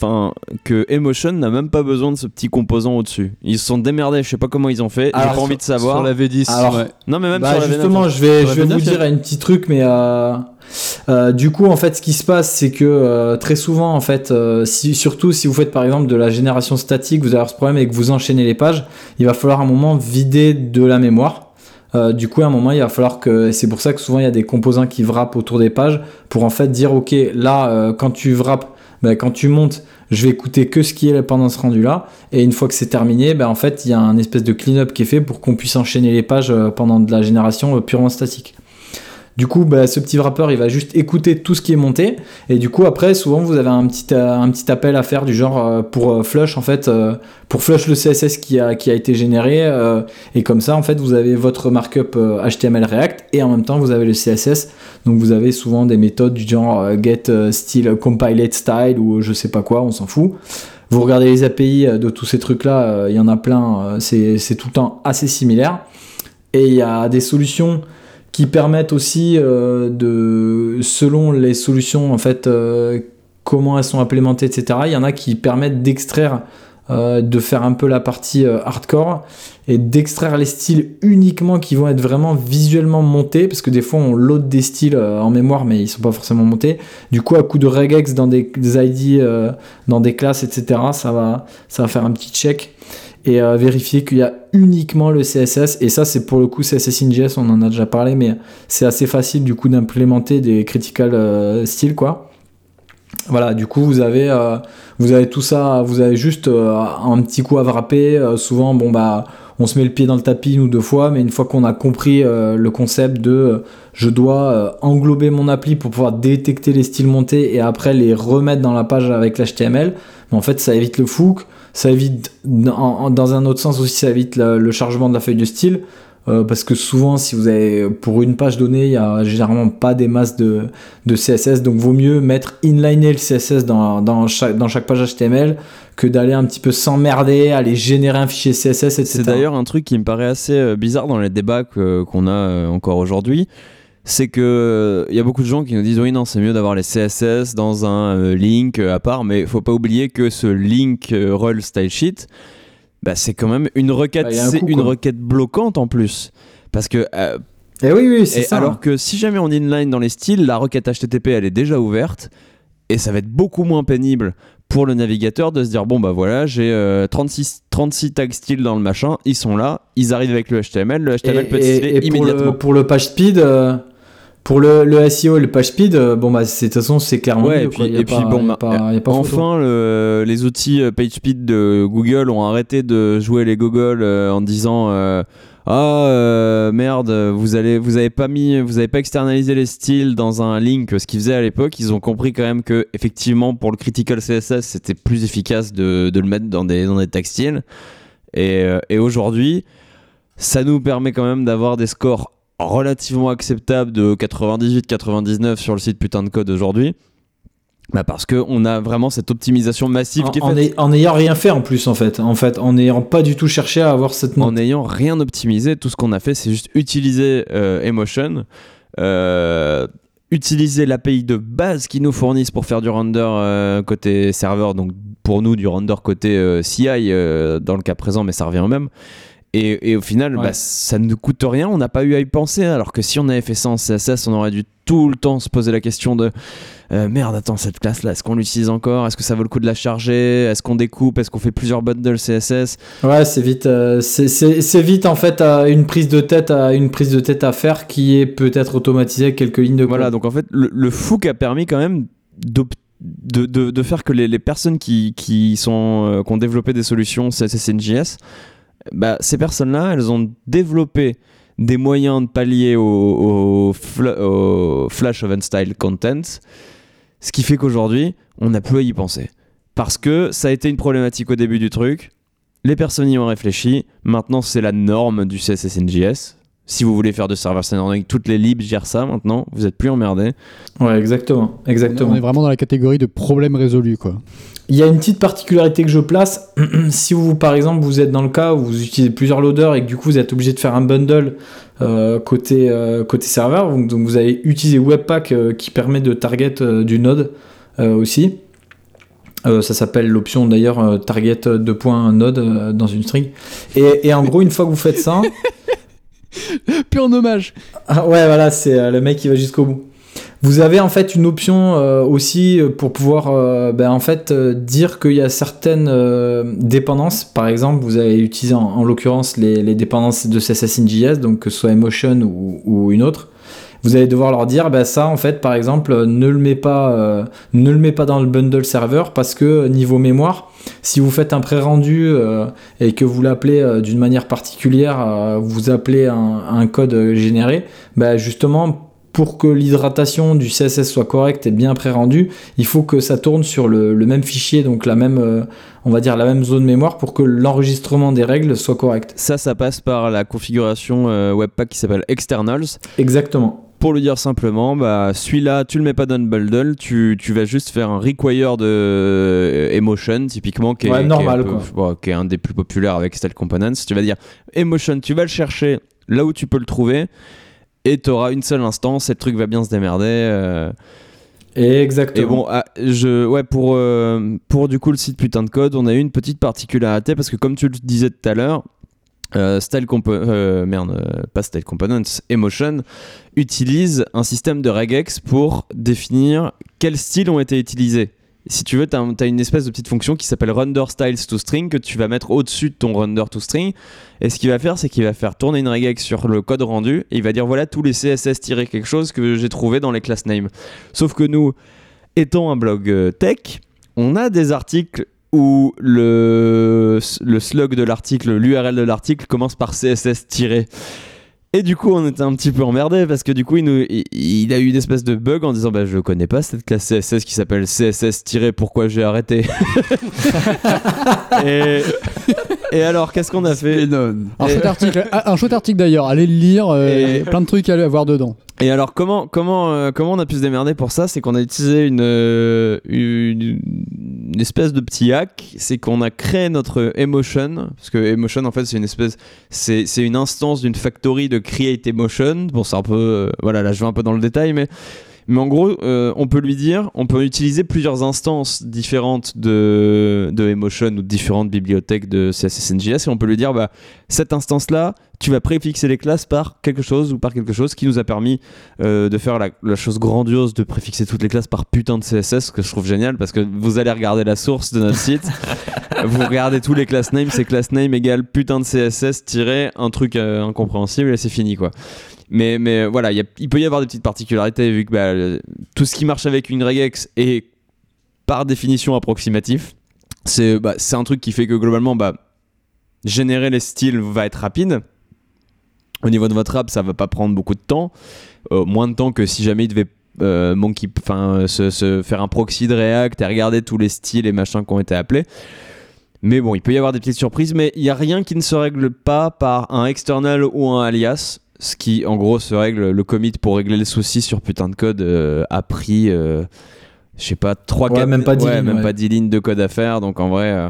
que Emotion n'a même pas besoin de ce petit composant au-dessus. Ils se sont démerdés. Je sais pas comment ils ont fait. J'ai pas envie de savoir.
Sur la V10,
Alors,
ouais.
Non, mais même
Bah,
sur la
justement,
V9.
je vais, je vais vous
V9,
dire un petit truc, mais euh, euh, du coup, en fait, ce qui se passe, c'est que euh, très souvent, en fait, euh, si, surtout si vous faites par exemple de la génération statique, vous avez avoir ce problème et que vous enchaînez les pages, il va falloir à un moment vider de la mémoire. Euh, du coup, à un moment, il va falloir que. C'est pour ça que souvent, il y a des composants qui wrappent autour des pages pour en fait dire, ok, là, euh, quand tu wrappes, ben, quand tu montes, je vais écouter que ce qui est pendant ce rendu-là. Et une fois que c'est terminé, ben, en fait, il y a un espèce de clean-up qui est fait pour qu'on puisse enchaîner les pages euh, pendant de la génération purement statique. Du coup, bah, ce petit wrapper, il va juste écouter tout ce qui est monté. Et du coup, après, souvent, vous avez un petit, euh, appel à faire du genre euh, pour euh, flush, en fait, pour flush le CSS qui a, été généré. et comme ça, en fait, vous avez votre markup HTML React et en même temps, vous avez le CSS. Donc, vous avez souvent des méthodes du genre get style compiled style ou je sais pas quoi, on s'en fout. Vous regardez les API de tous ces trucs-là, il y en a plein, c'est tout le temps assez similaire. Et il y a des solutions qui permettent aussi euh, de, selon les solutions en fait, euh, comment elles sont implémentées, etc. Il y en a qui permettent d'extraire, euh, de faire un peu la partie hardcore et d'extraire les styles uniquement qui vont être vraiment visuellement montés parce que des fois on load des styles en mémoire mais ils sont pas forcément montés. Du coup, à coup de regex dans des, des ID, dans des classes, etc. Ça va, ça va faire un petit check et vérifier qu'il y a uniquement le CSS. Et ça, c'est pour le coup CSS in.js, on en a déjà parlé, mais c'est assez facile du coup d'implémenter des critical euh, styles, quoi. Voilà, du coup, vous avez, euh, vous avez tout ça, vous avez juste euh, un petit coup à wrapper. euh, souvent, bon, bah, on se met le pied dans le tapis une ou deux fois, mais une fois qu'on a compris le concept de je dois englober mon appli pour pouvoir détecter les styles montés et après les remettre dans la page avec l'HTML, en fait, ça évite le fouc, ça évite, dans un autre sens aussi, ça évite le, chargement de la feuille de style. euh, parce que souvent, si vous avez pour une page donnée, il y a généralement pas des masses de, de CSS, donc vaut mieux mettre inliner le CSS dans, dans, chaque, dans chaque page HTML que d'aller un petit peu s'emmerder, aller générer un fichier CSS, etc.
C'est d'ailleurs un truc qui me paraît assez euh, bizarre dans les débats qu'on a euh, encore aujourd'hui. C'est que il y a beaucoup de gens qui nous disent oui non c'est mieux d'avoir les CSS dans un euh, link euh, à part mais faut pas oublier que ce link euh, rel style sheet bah, c'est quand même une requête
Bah, un
c'est une
quoi.
requête bloquante en plus parce que euh,
Et oui, oui, c'est
et
ça.
alors que si jamais on inline dans les styles la requête HTTP elle est déjà ouverte et ça va être beaucoup moins pénible pour le navigateur de se dire bon bah voilà j'ai euh, 36, 36 tags style dans le machin ils sont là ils arrivent avec le HTML le HTML peut être stylé
et, et pour,
immédiatement
le, pour le page speed, euh, pour le, le SEO et le page speed, euh, bon bah c'est- de toute façon c'est clairement
Ouais, et puis, et puis
pas-
bon,
y a
bah,
pas- y a pas photo.
enfin, le- les outils euh, PageSpeed de Google ont arrêté de jouer les Google euh, en disant euh, ah euh, merde, vous allez, vous avez pas mis, vous avez pas externalisé les styles dans un link, ce qu'ils faisaient à l'époque. Ils ont compris quand même que effectivement pour le critical CSS c'était plus efficace de, de le mettre dans des dans des tags styles. Et, euh, et aujourd'hui, ça nous permet quand même d'avoir des scores relativement acceptables de 98-99 sur le site putain de code aujourd'hui. Bah parce que on a vraiment cette optimisation massive
en,
qui est
en
faite
ay- en ayant rien fait en plus en fait, en fait, en n'ayant pas du tout cherché à avoir cette note.
en n'ayant rien optimisé. Tout ce qu'on a fait, c'est juste utiliser euh, Emotion, euh, utiliser l'API de base qu'ils nous fournissent pour faire du render euh, côté serveur, donc pour nous du render côté CI dans le cas présent, mais ça revient au même. Et, et au final,
Ouais.
bah, ça ne coûte rien, on n'a pas eu à y penser. Alors que si on avait fait ça en CSS, on aurait dû tout le temps se poser la question de euh, merde, attends, cette classe-là, est-ce qu'on l'utilise encore? Est-ce que ça vaut le coup de la charger? Est-ce qu'on découpe? Est-ce qu'on fait plusieurs bundles CSS
Ouais, c'est vite, euh, c'est- vite en fait à une prise de tête à une prise de tête à faire qui est peut-être automatisée avec quelques lignes de code.
Voilà, donc en fait, le, le FOOC a permis quand même de, de, de faire que les, les personnes qui, qui, sont, euh, qui ont développé des solutions CSS NJS, bah, ces personnes-là, elles ont développé des moyens de pallier au, au fla- au Flash of Style Content, ce qui fait qu'aujourd'hui, on n'a plus à y penser. Parce que ça a été une problématique au début du truc, les personnes y ont réfléchi, maintenant c'est la norme du CSS NJS. Si vous voulez faire de server-side rendering, toutes les libs gèrent ça maintenant, vous êtes plus emmerdés.
Ouais, exactement, exactement.
On est vraiment dans la catégorie de problèmes résolus, quoi.
Il y a une petite particularité que je place. si vous, par exemple, vous êtes dans le cas où vous utilisez plusieurs loaders et que du coup vous êtes obligé de faire un bundle euh, côté, euh, côté serveur, donc, donc vous avez utilisé Webpack euh, qui permet de target euh, du node euh, aussi. Euh, ça s'appelle l'option d'ailleurs euh, target 2.node euh, dans une string. Et, et en gros, une fois que vous faites ça,
Pur hommage.
ah ouais, voilà, c'est euh, le mec qui va jusqu'au bout. Vous avez en fait une option euh, aussi euh, pour pouvoir ben, en fait dire qu'il y a certaines dépendances. Par exemple, vous avez utilisé en, en l'occurrence les, les dépendances de CSS in JS, donc que ce soit Emotion ou, ou une autre. Vous allez devoir leur dire, ben ça en fait, par exemple, euh, ne le mets pas, euh, ne le mets pas dans le bundle serveur parce que euh, niveau mémoire, si vous faites un pré-rendu euh, et que vous l'appelez euh, d'une manière particulière, vous appelez un, un code généré, bah justement pour que l'hydratation du CSS soit correcte et bien pré-rendue, il faut que ça tourne sur le, le même fichier, donc la même, euh, on va dire la même zone mémoire pour que l'enregistrement des règles soit correct.
Ça, ça passe par la configuration euh, Webpack qui s'appelle Externals.
Exactement.
Pour le dire simplement, bah, celui-là, tu le mets pas dans le bundle, tu, tu vas juste faire un require de euh, Emotion, typiquement, qui est,
Ouais,
qui est
normal,
peu- bon, qui est un des plus populaires avec Style Components. Tu vas dire Emotion, tu vas le chercher là où tu peux le trouver, et tu auras une seule instance, et le truc va bien se démerder. euh.
Exactement.
Et bon, ah, je, ouais, pour, euh, pour du coup le site putain de code, on a eu une petite particularité parce que comme tu le disais tout à l'heure, euh, Style euh, merde, euh, pas Style Components, Emotion utilise un système de regex pour définir quels styles ont été utilisés. Si tu veux, tu as, une espèce de petite fonction qui s'appelle render styles to string que tu vas mettre au-dessus de ton render to string. Et ce qu'il va faire, c'est qu'il va faire tourner une regex sur le code rendu et il va dire voilà tous les CSS tirés quelque chose que j'ai trouvé dans les class names. Sauf que nous, étant un blog tech, on a des articles où le, le slug de l'article, l'URL de l'article commence par CSS tiré. Et du coup, on était un petit peu emmerdé parce que du coup, il, nous- il- il a eu une espèce de bug en disant bah, Je connais pas cette classe CSS qui s'appelle CSS tiré, pourquoi j'ai arrêté? Et, et alors, qu'est-ce qu'on a fait?
Un
Et-
chouette article, un chouette article d'ailleurs, allez le lire, euh,
Et-
plein de trucs à avoir dedans.
Et alors, comment, comment, euh, comment on a pu se démerder pour ça? C'est qu'on a utilisé une, euh, une, une espèce de petit hack. C'est qu'on a créé notre Emotion. Parce que Emotion, en fait, c'est une espèce. C'est une instance d'une factory de Create Emotion. Bon, c'est un peu. euh, voilà, là, je vais un peu dans le détail, mais. Mais en gros, euh, on peut lui dire, on peut utiliser plusieurs instances différentes de, Emotion ou différentes bibliothèques de CSS NJS et on peut lui dire, bah, cette instance-là, tu vas préfixer les classes par quelque chose ou par quelque chose qui nous a permis euh, de faire la, la chose grandiose de préfixer toutes les classes par putain de CSS, ce que je trouve génial parce que vous allez regarder la source de notre site, vous regardez tous les class names, c'est class name égale putain de CSS tiré un truc euh, incompréhensible et c'est fini quoi. Mais, mais voilà, il peut y avoir des petites particularités vu que bah, le- tout ce qui marche avec une regex est par définition approximatif. C'est bah, un truc qui fait que globalement, bah, générer les styles va être rapide. Au niveau de votre app, ça va pas prendre beaucoup de temps. Euh, moins de temps que si jamais il devait euh, monkey, enfin, se, se faire un proxy de React et regarder tous les styles et machins qui ont été appelés. Mais bon, il peut y avoir des petites surprises, mais il n'y a rien qui ne se règle pas par un external ou un alias. Ce qui, en gros, se règle, le commit pour régler le souci sur putain de code euh, a pris, euh, je sais pas, 3
Ouais, même pas 10 lignes,
même
ouais.
pas 10 lignes de code à faire. Donc en vrai,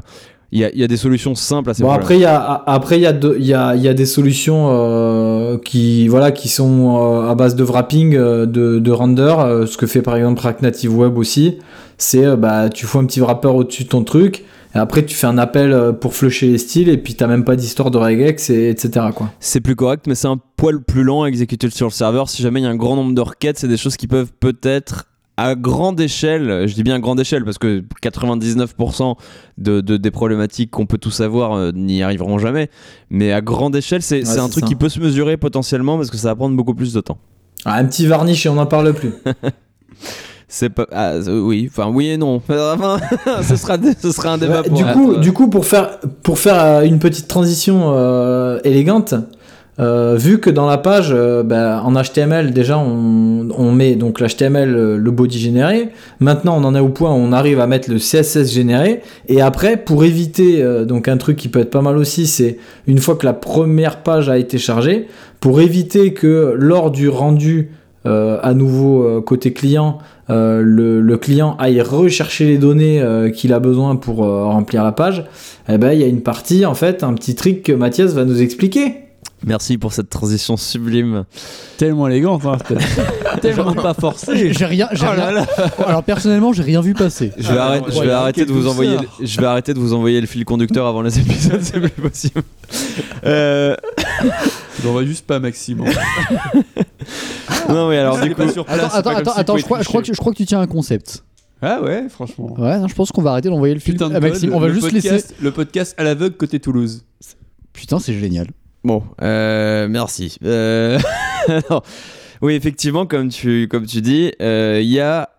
il y, a, il y a des solutions simples à ces
Bon
problèmes.
après il y a après il y a de- il y a, il y a des solutions euh, qui voilà qui sont euh, à base de wrapping euh, de, de render ce que fait par exemple React Native Web aussi c'est bah tu fous un petit wrapper au-dessus de ton truc Et après, tu fais un appel pour flusher les styles et puis t'as même pas d'histoire de regex et etc. Quoi.
C'est plus correct, mais c'est un poil plus lent à exécuter sur le serveur. Si jamais il y a un grand nombre de requêtes, c'est des choses qui peuvent peut-être à grande échelle, je dis bien grande échelle parce que 99% de, de- des problématiques qu'on peut tous avoir euh, n'y arriveront jamais, mais à grande échelle, c'est c'est un truc
ça.
qui peut se mesurer potentiellement parce que ça va prendre beaucoup plus de temps.
Ah, un petit varnish et on n'en parle plus.
C'est pas. ah, euh, oui, enfin, oui et non. Ce, sera, ce sera un débat
Ouais,
pour.
du, coup,
autre.
du coup, pour faire, pour faire euh, une petite transition euh, élégante, euh, vu que dans la page, euh, bah, en HTML, déjà, on, on met donc l'HTML, euh, le body généré. Maintenant, on en est au point où on arrive à mettre le CSS généré. Et après, pour éviter euh, donc un truc qui peut être pas mal aussi, c'est une fois que la première page a été chargée, pour éviter que lors du rendu à nouveau côté client, le, client aille rechercher les données qu'il a besoin pour remplir la page, eh ben il y a une partie en fait, un petit trick que Mathias va nous expliquer.
Merci pour cette transition sublime.
Tellement élégante, hein, tellement pas forcé.
J'ai rien.
Oh là
Alors personnellement, j'ai rien vu passer.
Je vais,
Ah,
arrêter,
ouais,
je vais
ouais,
arrêter de vous envoyer. le- je vais arrêter de vous envoyer le fil conducteur avant les épisodes, c'est plus possible. Euh,
J'en vois juste pas Maxime.
non mais alors du
pas
coup,
place,
attends, attends, attends,
pouvait
je crois, je, crois que, je crois que tu tiens un concept.
Ah ouais, franchement.
Ouais, non, je pense qu'on va arrêter d'envoyer le film à Maxime.
code,
On va juste laisser.
Le podcast à l'aveugle côté Toulouse.
Putain, c'est génial.
Bon, euh, merci. Euh. Oui, effectivement, comme tu, comme tu dis, euh, il y a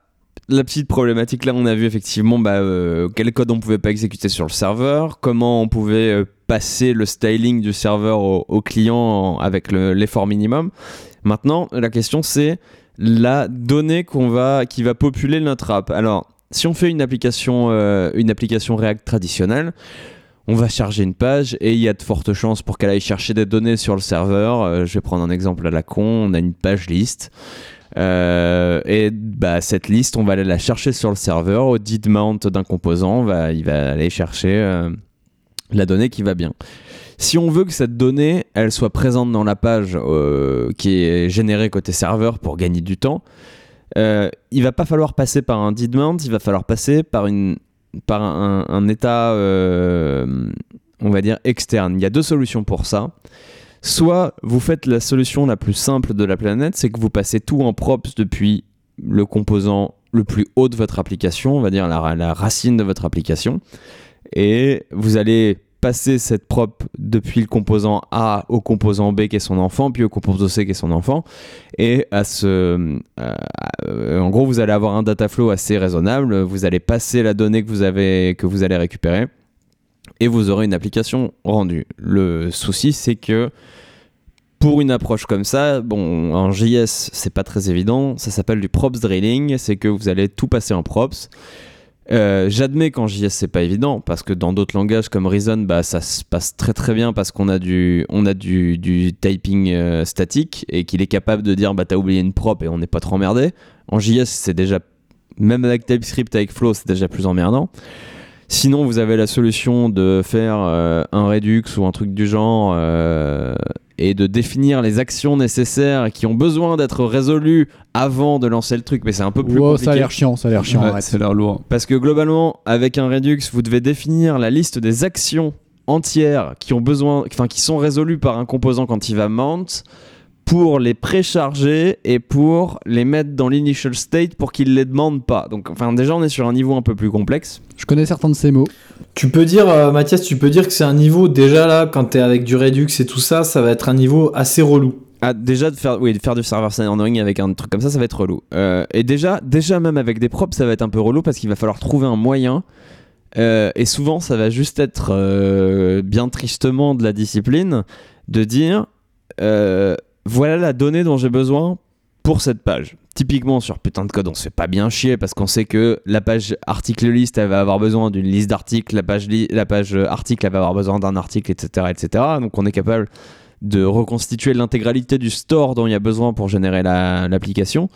la petite problématique. Là, on a vu effectivement bah, euh, quel code on pouvait pas exécuter sur le serveur, comment on pouvait euh, passer le styling du serveur au, client en- avec le- l'effort minimum. Maintenant, la question c'est la donnée va, qui va populer notre app. Alors, si on fait une application, euh, une application React traditionnelle, on va charger une page et il y a de fortes chances pour qu'elle aille chercher des données sur le serveur. Euh, je vais prendre un exemple à la con. On a une page liste. Euh, et bah, cette liste, on va aller la chercher sur le serveur. Au did mount d'un composant, il va aller chercher euh, la donnée qui va bien. Si on veut que cette donnée, elle soit présente dans la page qui est générée côté serveur pour gagner du temps, il va pas falloir passer par un did mount, il va falloir passer par une par un, état, euh, on va dire, externe. Il y a deux solutions pour ça. Soit vous faites la solution la plus simple de la planète, c'est que vous passez tout en props depuis le composant le plus haut de votre application, on va dire la racine de votre application, et vous allez passer cette prop depuis le composant A au composant B qui est son enfant, puis au composant C qui est son enfant, et à ce, euh, en gros, vous allez avoir un data flow assez raisonnable. Vous allez passer la donnée que vous avez, que vous allez récupérer, et vous aurez une application rendue. Le souci, c'est que pour une approche comme ça, bon, en JS, c'est pas très évident. Ça s'appelle du props drilling. C'est que vous allez tout passer en props. Euh, J'admets qu'en JS c'est pas évident parce que dans d'autres langages comme Reason bah, ça se passe très très bien parce qu'on a du, on a du, typing euh, statique et qu'il est capable de dire bah t'as oublié une prop et on n'est pas trop emmerdé. En JS c'est déjà même avec TypeScript avec Flow c'est déjà plus emmerdant. Sinon vous avez la solution de faire euh, un Redux ou un truc du genre et de définir les actions nécessaires qui ont besoin d'être résolues avant de lancer le truc mais c'est un peu plus
Wow,
compliqué.
ça a l'air chiant, ça a l'air chiant.
Ouais, ça a l'air lourd.
Parce que globalement, avec un Redux, vous devez définir la liste des actions entières qui ont besoin, enfin qui sont résolues par un composant quand il va mount, pour les précharger et pour les mettre dans l'initial state pour qu'ils les demandent pas. Donc, enfin, déjà, on est sur un niveau un peu plus complexe.
Je connais certains de ces mots.
Tu peux dire, euh, Mathias, tu peux dire que c'est un niveau déjà là, quand t'es avec du Redux et tout ça, ça va être un niveau assez relou.
Ah, déjà de faire, oui, de faire du server-side rendering avec un truc comme ça, ça va être relou. Euh, et déjà, déjà même avec des props, ça va être un peu relou parce qu'il va falloir trouver un moyen. euh, et souvent, ça va juste être euh, bien tristement de la discipline de dire euh, voilà la donnée dont j'ai besoin pour cette page. Typiquement sur putain de code, on se fait pas bien chier parce qu'on sait que la page article list, elle va avoir besoin d'une liste d'articles, la page, la page euh, article, elle va avoir besoin d'un article, etc., etc. Donc on est capable de reconstituer l'intégralité du store dont il y a besoin pour générer la- l'application.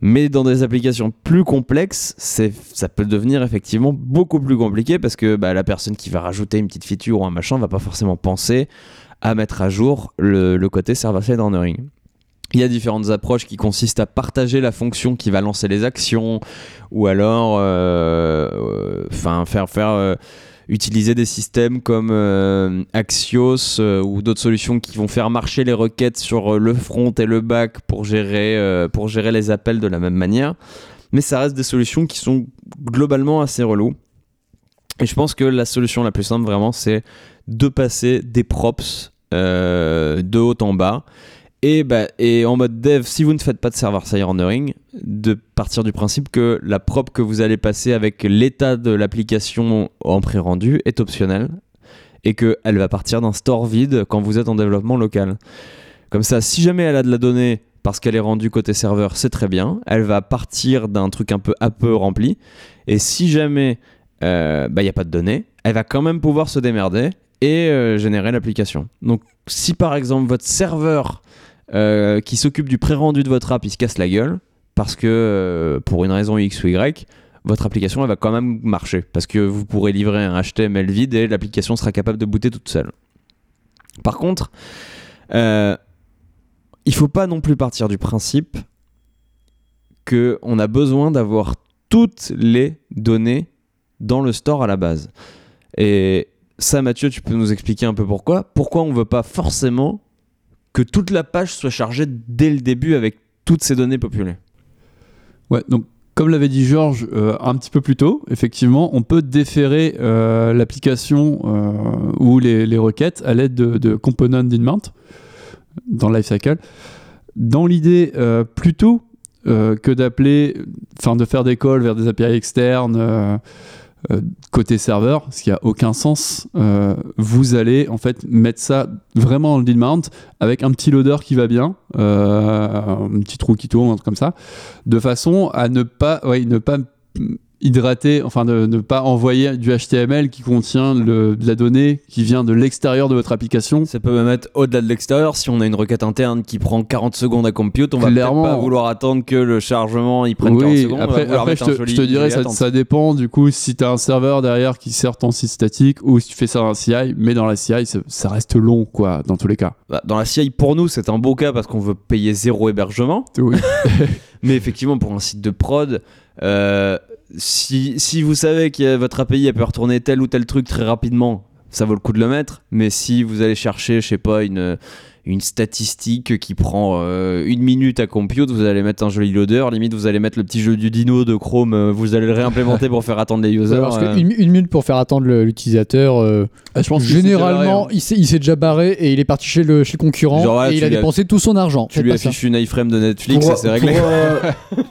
Mais dans des applications plus complexes, ça peut devenir effectivement beaucoup plus compliqué parce que bah, la personne qui va rajouter une petite feature ou un machin va pas forcément penser à mettre à jour le, côté server-side rendering. Il y a différentes approches qui consistent à partager la fonction qui va lancer les actions ou alors euh, euh, faire faire euh, utiliser des systèmes comme Axios ou d'autres solutions qui vont faire marcher les requêtes sur le front et le back pour gérer, pour gérer les appels de la même manière. Mais ça reste des solutions qui sont globalement assez reloues. Et je pense que la solution la plus simple vraiment c'est de passer des props euh, de haut en bas. Et, bah, et en mode dev, si vous ne faites pas de server-side rendering, de partir du principe que la prop que vous allez passer avec l'état de l'application en pré-rendu est optionnelle et qu'elle va partir d'un store vide quand vous êtes en développement local. Comme ça, si jamais elle a de la donnée parce qu'elle est rendue côté serveur, c'est très bien. Elle va partir d'un truc un peu à peu rempli. Et si jamais il n'y a pas de données, elle va quand même pouvoir se démerder et euh, générer l'application. Donc si par exemple votre serveur euh, qui s'occupe du pré-rendu de votre app, il se casse la gueule, parce que euh, pour une raison X ou Y, votre application elle va quand même marcher, parce que vous pourrez livrer un HTML vide et l'application sera capable de booter toute seule. Par contre, euh, il faut pas non plus partir du principe qu'on a besoin d'avoir toutes les données dans le store à la base. Et ça, Mathieu, tu peux nous expliquer un peu pourquoi Pourquoi on veut pas forcément que toute la page soit chargée dès le début avec toutes ces données populées?
Ouais, donc comme l'avait dit Georges euh, un petit peu plus tôt, effectivement, on peut déférer euh, l'application euh, ou les, requêtes à l'aide de, de components d'inmount dans le lifecycle. Dans l'idée, plutôt que d'appeler, enfin de faire des calls vers des API externes euh, côté serveur, ce qui a aucun sens, euh, vous allez en fait mettre ça vraiment dans mount avec un petit loader qui va bien, euh, un petit trou qui tourne, un truc comme ça, de façon à ne pas, ne pas hydrater, enfin de ne pas envoyer du HTML qui contient le- de la donnée qui vient de l'extérieur de votre application.
Ça peut même être au-delà de l'extérieur. Si on a une requête interne qui prend 40 secondes à compute, on va
Clairement.
pas vouloir attendre que le chargement il prenne 40
Oui,
secondes.
après, je, te,
joli
je te dirais, ça, ça dépend du coup si tu as un serveur derrière qui sert ton site statique ou si tu fais ça dans un CI, mais dans la CI, ça, ça reste long quoi, dans tous les cas.
Bah, dans la CI, pour nous, c'est un beau cas parce qu'on veut payer zéro hébergement.
Oui.
Mais effectivement, pour un site de prod, euh, si, si vous savez que votre API elle peut retourner tel ou tel truc très rapidement, ça vaut le coup de le mettre. Mais si vous allez chercher, je sais pas, une, une statistique qui prend euh, une minute à compute, vous allez mettre un joli loader. Limite, vous allez mettre le petit jeu du dino de Chrome, euh, vous allez le réimplémenter pour faire attendre les users.
Parce
euh.
qu'une une minute pour faire attendre l'utilisateur, euh,
Ah, je pense
généralement,
hein.
il s'est il s'est déjà barré et il est parti chez le, chez le concurrent
Genre, ouais,
et il a dépensé tout son argent.
Tu lui
ça.
affiches une iframe de Netflix
Pour-
et c'est réglé.
Pour, euh,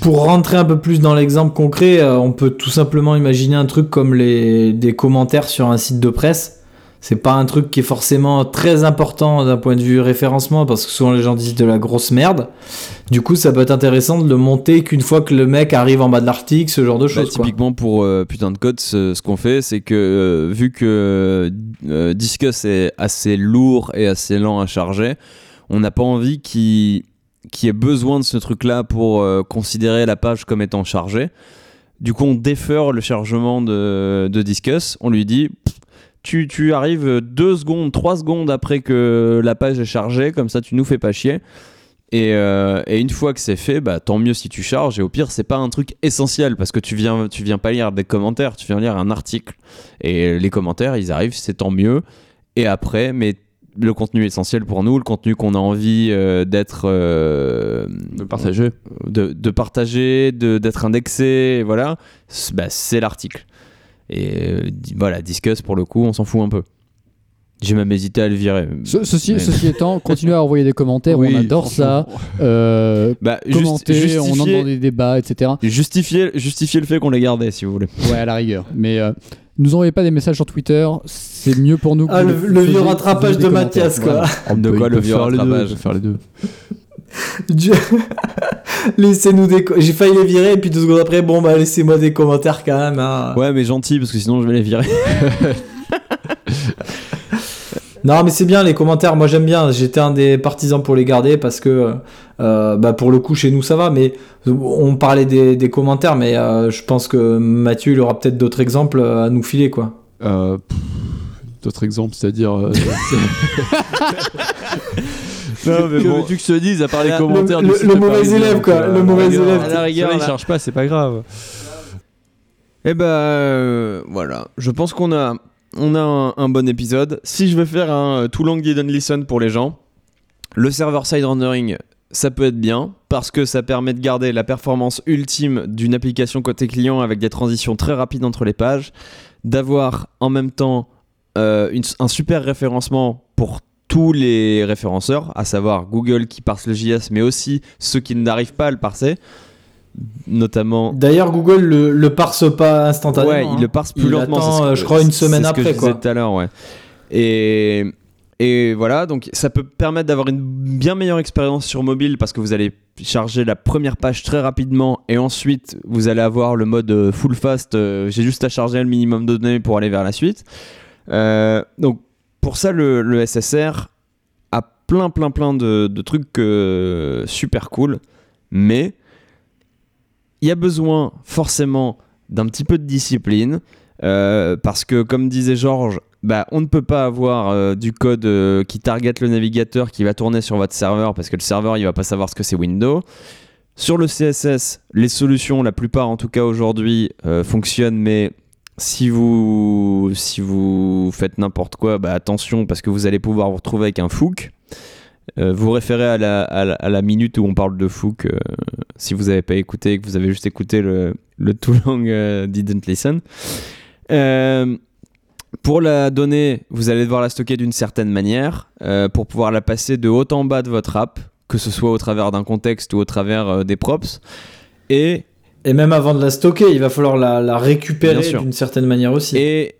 pour rentrer un peu plus dans l'exemple concret, euh, on peut tout simplement imaginer un truc comme les, des commentaires sur un site de presse. C'est pas un truc qui est forcément très important d'un point de vue référencement parce que souvent les gens disent de la grosse merde. Du coup, ça peut être intéressant de le monter qu'une fois que le mec arrive en bas de l'article, ce genre de
Bah,
choses. quoi.
typiquement pour euh, putain de code, ce, ce qu'on fait, c'est que euh, vu que euh, Disqus est assez lourd et assez lent à charger, on n'a pas envie qu'il qu'il y ait besoin de ce truc-là pour euh, considérer la page comme étant chargée. Du coup, on défère le chargement de, de. On lui dit, tu, arrives deux secondes, trois secondes après que la page est chargée, comme ça tu nous fais pas chier. Et, euh, une fois que c'est fait, bah, tant mieux si tu charges. Et au pire, c'est pas un truc essentiel parce que tu viens, tu viens pas lire des commentaires, tu viens lire un article. Et les commentaires, ils arrivent, c'est tant mieux. Et après, mais le contenu essentiel pour nous, le contenu qu'on a envie euh, d'être, euh,
de partager.
de, de partager, de- d'être indexé, voilà, c'est bah, c'est l'article. Et euh, voilà, Discuss pour le coup, on s'en fout un peu. J'ai même hésité à le virer.
Ce- ceci,
Mais-
ceci étant, continuez à envoyer des commentaires,
Oui,
on adore ça. Euh,
Bah,
commenter, on
justifier,
des débats, etc.
justifier, justifier le fait qu'on les gardait, si vous voulez.
Ouais, à la rigueur. Mais euh, nous envoyez pas des messages sur Twitter, c'est mieux pour nous. que
Ah, le- vieux rattrapage de. Mathias, quoi.
Voilà.
De quoi le vieux rattrapage
faire les deux.
Dieu- Laissez-nous des. J'ai failli les virer et puis deux secondes après, bon bah laissez-moi des commentaires quand même. hein.
Ouais, mais gentil, parce que sinon je vais les virer.
Non, mais c'est bien les commentaires. Moi, j'aime bien. J'étais un des partisans pour les garder parce que, euh, bah, pour le coup, chez nous, ça va. Mais on parlait des, des commentaires, mais euh, je pense que Mathieu, il aura peut-être d'autres exemples à nous filer, quoi.
Euh, D'autres exemples, c'est-à-dire. euh,
Non, mais
que
bon.
veux-tu que je te dise à part les
Le-
commentaires
le-
du
le mauvais
Parisien,
élève, quoi,
euh,
le mauvais élève.
À la rigueur,
ça, il
là.
charge pas, c'est pas grave.
Eh ben euh, voilà, je pense qu'on a, on a un, un bon épisode. Si je veux faire un euh, too long didn't listen pour les gens, le server-side rendering, ça peut être bien parce que ça permet de garder la performance ultime d'une application côté client avec des transitions très rapides entre les pages, d'avoir en même temps euh, une- un super référencement pour tous les référenceurs, à savoir Google qui parse le JS, mais aussi ceux qui n'arrivent pas à le parser, notamment
D'ailleurs, Google le, le parse pas instantanément.
Ouais,
hein.
il le parse plus
Il
lentement.
attend,
c'est ce que-
euh, je crois, une semaine
c'est ce que
après,
je disais
quoi.
tout à l'heure, ouais. Et, et voilà, donc ça peut permettre d'avoir une bien meilleure expérience sur mobile parce que vous allez charger la première page très rapidement et ensuite vous allez avoir le mode euh, full fast. euh, J'ai juste à charger le minimum de données pour aller vers la suite. Euh, donc pour ça, le, SSR a plein, plein, plein de, trucs super cool, mais il y a besoin forcément d'un petit peu de discipline. parce que, comme disait Georges, bah, on ne peut pas avoir euh, du code euh, qui target le navigateur qui va tourner sur votre serveur parce que le serveur il va pas savoir ce que c'est Windows. Sur le CSS, les solutions, la plupart en tout cas aujourd'hui, euh, fonctionnent, mais si vous, faites n'importe quoi, bah, attention parce que vous allez pouvoir vous retrouver avec un. Euh, vous référez à la, minute où on parle de euh, si vous n'avez pas écouté et que vous avez juste écouté le, le Too Long Didn't Listen. Pour la donnée, vous allez devoir la stocker d'une certaine manière euh, pour pouvoir la passer de haut en bas de votre app, que ce soit au travers d'un contexte ou au travers euh, des props. Et,
Et même avant de la stocker, il va falloir la, la récupérer d'une certaine manière aussi.
et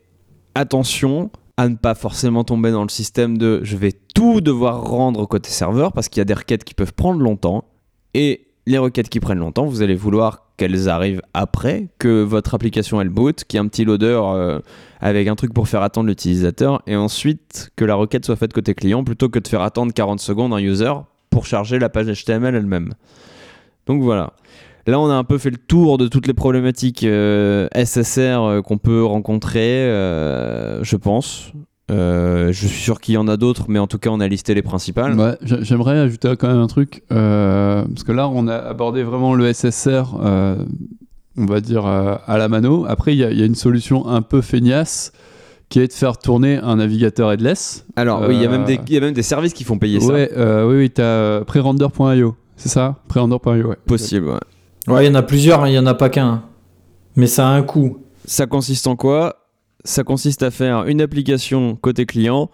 attention à ne pas forcément tomber dans le système de je vais tout devoir rendre côté serveur parce qu'il y a des requêtes qui peuvent prendre longtemps et les requêtes qui prennent longtemps, vous allez vouloir qu'elles arrivent après que votre application elle boot, qu'il y ait un petit loader euh, avec un truc pour faire attendre l'utilisateur et ensuite que la requête soit faite côté client plutôt que de faire attendre 40 secondes un user pour charger la page HTML elle-même. Donc voilà. Là, on a un peu fait le tour de toutes les problématiques euh, SSR euh, qu'on peut rencontrer, je pense. Euh, je suis sûr qu'il y en a d'autres, mais en tout cas, on a listé les principales.
Ouais, j'aimerais ajouter quand même un truc, euh, parce que là, on a abordé vraiment le SSR, euh, on va dire, euh, à la mano. Après, il y, a- il y a une solution un peu feignasse, qui est de faire tourner un navigateur headless.
Alors, oui, il y, a même des- il y a même des services qui font payer ça.
Ouais, euh, oui, oui, t'as euh, prerender.io, c'est ça? Prerender.io, ouais.
Possible, ouais.
Ouais, il y en a plusieurs, hein, il y en a pas qu'un. Mais ça a un coût.
Ça consiste en quoi? Ça consiste à faire une application côté client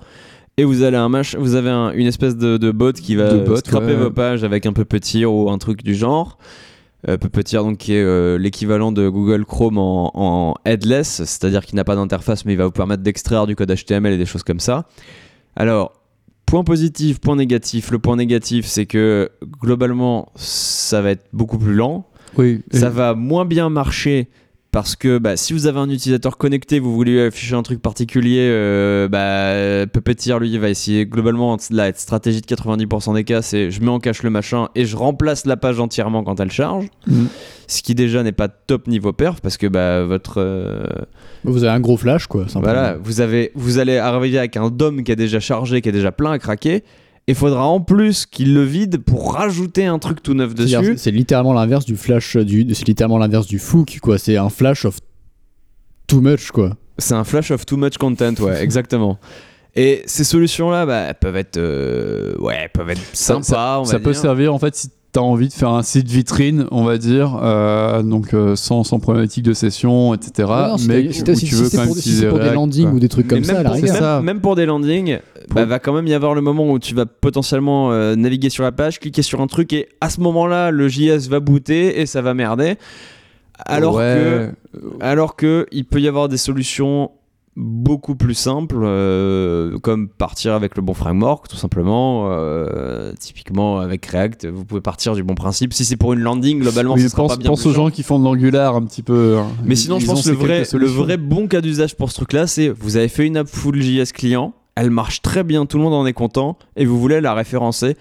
et vous, allez un mach- vous avez un- une espèce de, de bot qui va
bot,
scraper
ouais.
vos pages avec un puppeteer ou un truc du genre. Euh, puppeteer, donc, qui est euh, l'équivalent de Google Chrome en, en headless, c'est-à-dire qu'il n'a pas d'interface mais il va vous permettre d'extraire du code HTML et des choses comme ça. Alors, point positif, point négatif. Le point négatif, c'est que globalement, ça va être beaucoup plus lent.
Oui,
Ça va moins bien marcher parce que bah, si vous avez un utilisateur connecté, vous voulez afficher un truc particulier, euh, bah, Puppeteer lui va essayer globalement la stratégie de 90% des cas, c'est je mets en cache le machin et je remplace la page entièrement quand elle charge,
Mm.
ce qui déjà n'est pas top niveau perf parce que bah, votre euh,
Vous avez un gros flash, quoi. simplement.
voilà, vous avez vous allez arriver avec un DOM qui est déjà chargé, qui est déjà plein à craquer. Il faudra en plus qu'il le vide pour rajouter un truc tout neuf dessus.
C'est littéralement l'inverse du flash, euh, du, c'est littéralement l'inverse du fook, quoi. C'est un flash of too much, quoi.
C'est un flash of too much content, ouais, exactement. Et ces solutions-là, bah, elles peuvent être, euh, ouais, peuvent être
ça,
sympas,
ça-
on va
ça peut servir en fait si tu as envie de faire un site vitrine, on va dire, euh, donc euh, sans, sans problématique de session, etc.
Ouais, non, si
mais
t'as-
où
si t'as- si
tu veux quand
pour,
même
si
utiliser
c'est pour des landings
quoi.
ou des trucs
Mais
comme
même,
ça, à la
pour,
rigueur.
même-
ça.
même pour des landings, bah, va quand même y avoir le moment où tu vas potentiellement euh, naviguer sur la page, cliquer sur un truc et à ce moment-là, le JS va booter et ça va merder. Alors
Ouais.
que, alors que il peut y avoir des solutions beaucoup plus simples, euh, comme partir avec le bon framework, tout simplement. euh, typiquement avec React, vous pouvez partir du bon principe. Si c'est pour une landing, globalement,
Oui,
ce sera
pense,
pas bien
pense aux gens qui font de l'angular un petit peu. hein.
Mais sinon,
Ils
je pense que le vrai, le vrai bon cas d'usage pour ce truc-là, c'est vous avez fait une app full JS client, elle marche très bien, tout le monde en est content, et vous voulez la référencer.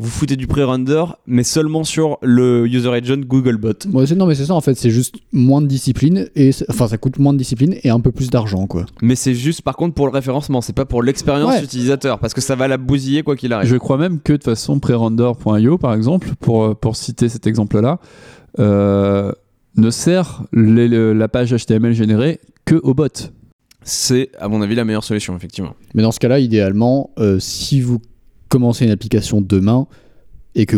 Vous foutez du pré-render, mais seulement sur le user agent Googlebot.
Ouais, non, mais c'est ça en fait, c'est juste moins de discipline, et enfin ça coûte moins de discipline et un peu plus d'argent quoi.
Mais c'est juste par contre pour le référencement, c'est pas pour l'expérience
Ouais.
utilisateur, parce que ça va la bousiller quoi qu'il arrive.
Je crois même que de toute façon, prerender.io, par exemple, pour, euh, pour citer cet exemple-là, euh, ne sert les- le- la page HTML générée que aux bots.
C'est, à mon avis, la meilleure solution, effectivement.
Mais dans ce cas-là, idéalement, euh, si vous commencez une application demain et que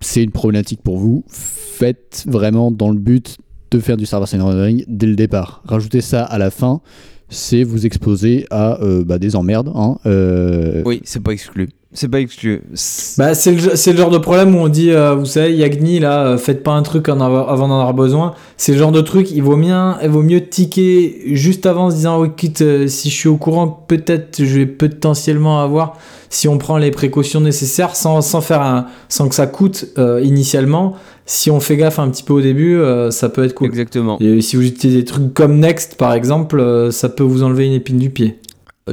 c'est une problématique pour vous, faites vraiment dans le but de faire du server-side rendering dès le départ. Rajoutez ça à la fin, c'est vous exposer à euh, bah, des emmerdes. hein, euh,
Oui, c'est pas exclu. C'est pas exclu. C'est-
Bah, c'est le, le genre de problème où on dit, euh, vous savez, Yagni, là, euh, faites pas un truc en avoir- avant d'en avoir besoin. C'est le genre de truc, il vaut, bien, il vaut mieux ticker juste avant en se disant, oh, quitte, euh, si je suis au courant, peut-être je vais potentiellement avoir, si on prend les précautions nécessaires sans, sans, faire un, sans que ça coûte initialement. Si on fait gaffe un petit peu au début, ça peut être cool.
Exactement.
Et si vous utilisez des trucs comme Next, par exemple, ça peut vous enlever une épine du pied.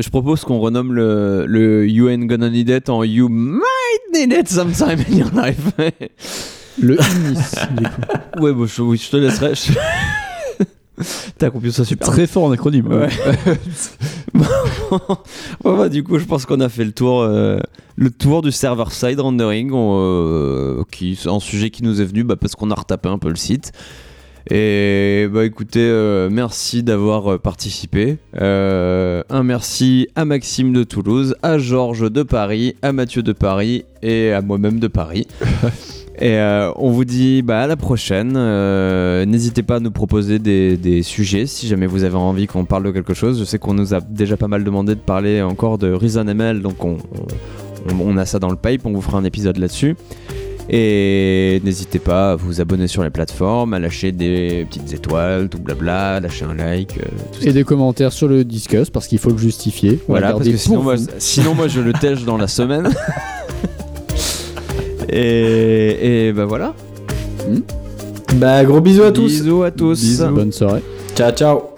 Je propose qu'on renomme le, le You ain't gonna need it en You might need it sometime in your life.
Le INIS, du coup.
ouais, bon, je, oui, je te laisserai. je- T'as compris ça super.
Très fort en acronyme.
Ouais. Bon, bah, du coup, je pense qu'on a fait le tour, euh, le tour du server-side rendering, on, euh, qui un sujet qui nous est venu bah, parce qu'on a retapé un peu le site. Et bah écoutez, euh, merci d'avoir euh, participé. Euh, un merci à Maxime de Toulouse, à Georges de Paris, à Mathieu de Paris et à moi-même de Paris. Et euh, on vous dit bah, à la prochaine. Euh, N'hésitez pas à nous proposer des, des sujets si jamais vous avez envie qu'on parle de quelque chose. Je sais qu'on nous a déjà pas mal demandé de parler encore de ReasonML, donc on, on- on a ça dans le pipe. On vous fera un épisode là-dessus. Et n'hésitez pas à vous abonner sur les plateformes, à lâcher des petites étoiles, tout blabla, lâcher un like. euh, tout ça.
Et des commentaires sur le Discuss parce qu'il faut le justifier. On
Voilà, parce que sinon moi, sinon moi je le tèche dans la semaine. et, et bah voilà.
Bah, gros bisous à tous.
Bisous à tous.
Bisous.
Bonne soirée.
Ciao, ciao.